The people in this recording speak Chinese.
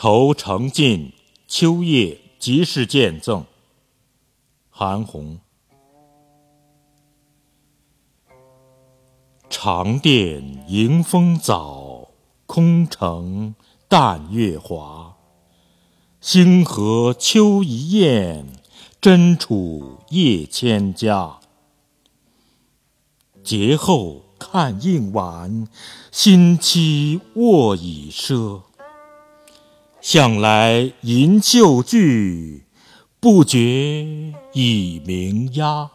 愁成尽，秋夜即是见赠。韩翃。长殿迎风早，空城淡月华。星河秋一雁，真楚夜千家。节后看应晚，新期卧已奢。向来吟旧句，不觉已鸣鸦。